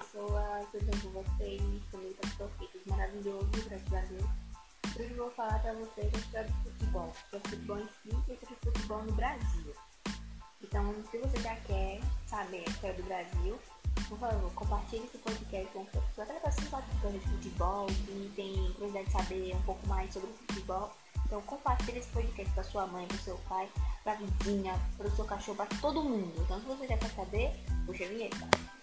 pessoas, tudo bem com vocês? Comigo tá perfeito, maravilhoso, graças a Deus. Hoje eu vou falar pra vocês a história do futebol, que é futebol em si e o futebol no Brasil. Então, se você já quer saber a história do Brasil, por favor, compartilhe esse podcast com pessoas até para que de futebol, que tem curiosidade de saber um pouco mais sobre o futebol. Então compartilhe esse podcast para sua mãe, para seu pai, para a vizinha, para o seu cachorro, para todo mundo. Então se você já quer saber, puxa a vinheta.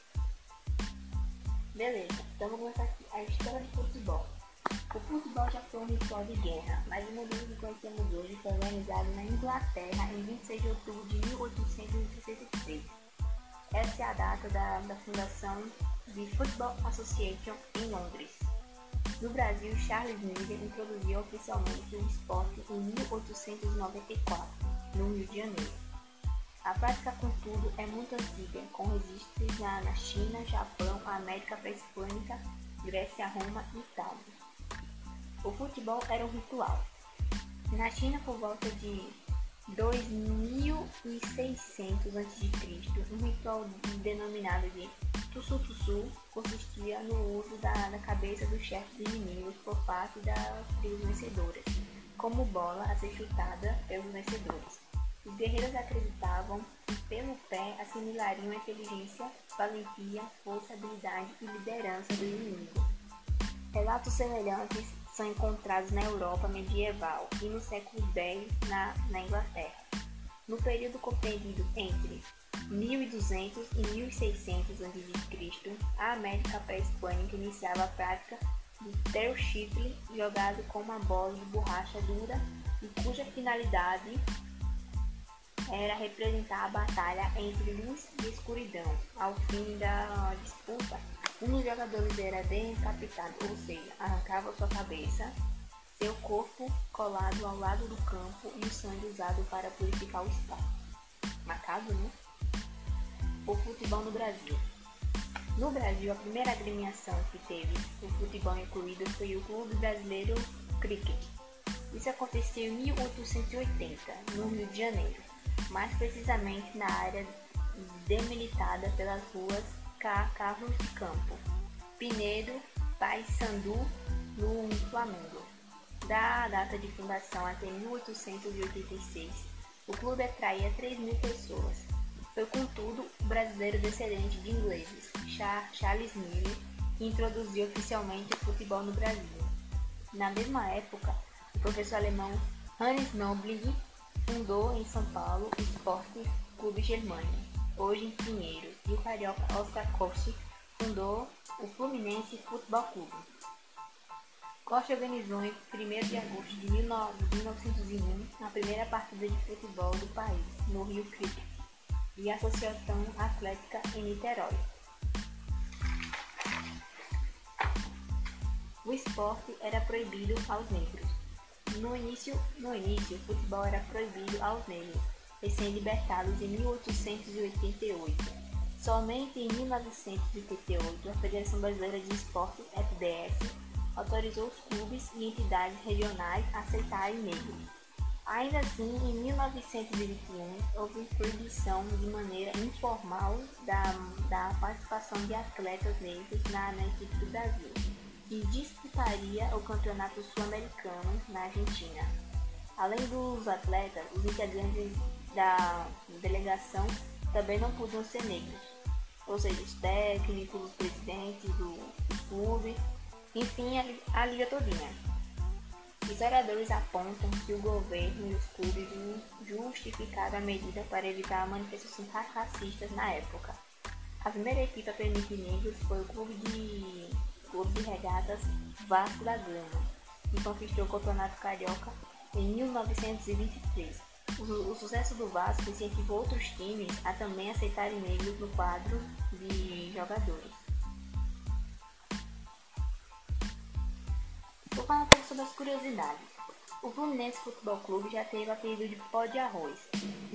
Beleza, então vamos começar aqui a história do futebol. O futebol já foi um ritual de guerra, mas o modelo que conhecemos hoje foi organizado na Inglaterra em 26 de outubro de 1866. Essa é a data da, da fundação de Football Association em Londres. No Brasil, Charles Miller introduziu oficialmente o esporte em 1894, no Rio de Janeiro. A prática, contudo, é muito antiga, com registros na, na China, Japão, América Pré-Hispânica, Grécia, Roma e Itália. O futebol era um ritual. Na China, por volta de 2600 a.C., um ritual denominado de Tussu Tussu consistia no uso da, da cabeça dos chefes inimigos por parte das vencedoras, como bola a ser chutada pelos vencedores. Os guerreiros acreditavam que pelo pé assimilariam a inteligência, valentia, força, habilidade e liderança do inimigo. Relatos semelhantes são encontrados na Europa medieval e no século X na, na Inglaterra. No período compreendido entre 1200 e 1600 a.C., a América pré-hispânica iniciava a prática do terchitle jogado com uma bola de borracha dura e cuja finalidade era representar a batalha entre luz e escuridão. Ao fim da disputa, um dos jogadores era decapitado, ou seja, arrancava sua cabeça, seu corpo colado ao lado do campo e o sangue usado para purificar o espaço. Macabro, né? O futebol no Brasil. No Brasil, a primeira agremiação que teve o futebol incluído foi o Clube Brasileiro Cricket. Isso aconteceu em 1880, no Rio de Janeiro mais precisamente na área delimitada pelas ruas K. Carlos Campo, Pinedo, Paysandu, no Flamengo. Da data de fundação até 1886, o clube atraía 3 mil pessoas. Foi, contudo, o brasileiro descendente de ingleses, Charles Miller, que introduziu oficialmente o futebol no Brasil. Na mesma época, o professor alemão Hannes Nobling Fundou em São Paulo o Esporte Clube Germânia, hoje em Pinheiros, e o carioca Oscar Costa fundou o Fluminense Futebol Clube. Costa organizou em 1 de agosto de 1901 a primeira partida de futebol do país, no Rio Cricket, e a Associação Atlética em Niterói. O esporte era proibido aos negros. No início, no início, o futebol era proibido aos negros, recém-libertados em 1888. Somente em 1988, a Federação Brasileira de Esportes, FBS, autorizou os clubes e entidades regionais a aceitarem negros. Ainda assim, em 1921, houve proibição de maneira informal da, da participação de atletas negros na, na equipe do Brasil e disputaria o Campeonato Sul-Americano na Argentina. Além dos atletas, os integrantes da delegação também não podiam ser negros, ou seja, os técnicos, os presidentes do, clube, enfim, a, a liga todinha. Historiadores apontam que o governo e os clubes justificaram a medida para evitar manifestações racistas na época. A primeira equipe a permitir negros foi o clube de Clube de Regatas Vasco da Gama, que conquistou o Campeonato Carioca em 1923. O, o, sucesso do Vasco incentivou outros times a também aceitarem negros no quadro de jogadores. Vou falar um pouco sobre as curiosidades. O Fluminense Futebol Clube já teve o apelido de pó de arroz,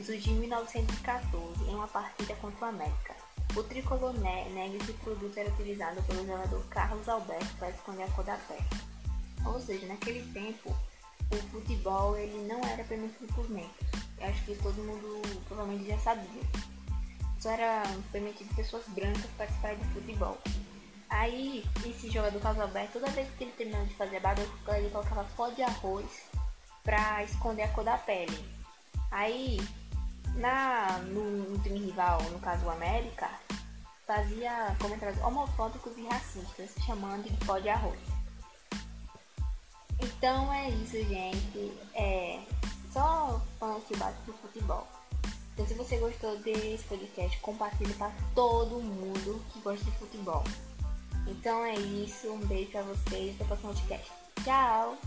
surgiu em 1914 em uma partida contra o América. O tricolor nega que o produto era utilizado pelo jogador Carlos Alberto para esconder a cor da pele. Ou seja, naquele tempo, o futebol ele não era permitido por negros. Eu acho que todo mundo provavelmente já sabia. Só era permitido pessoas brancas participarem de futebol. Aí, esse jogador Casalberto, toda vez que ele terminava de fazer a barba, ele colocava pó de arroz pra esconder a cor da pele. Aí, na, no, no time rival, no caso o América, fazia comentários homofóbicos e racistas, chamando de pó de arroz. Então é isso, gente. É só falando que bate pro futebol. Então, se você gostou desse podcast, compartilhe para todo mundo que gosta de futebol. Então é isso. Um beijo pra vocês. Até o próximo podcast. Tchau!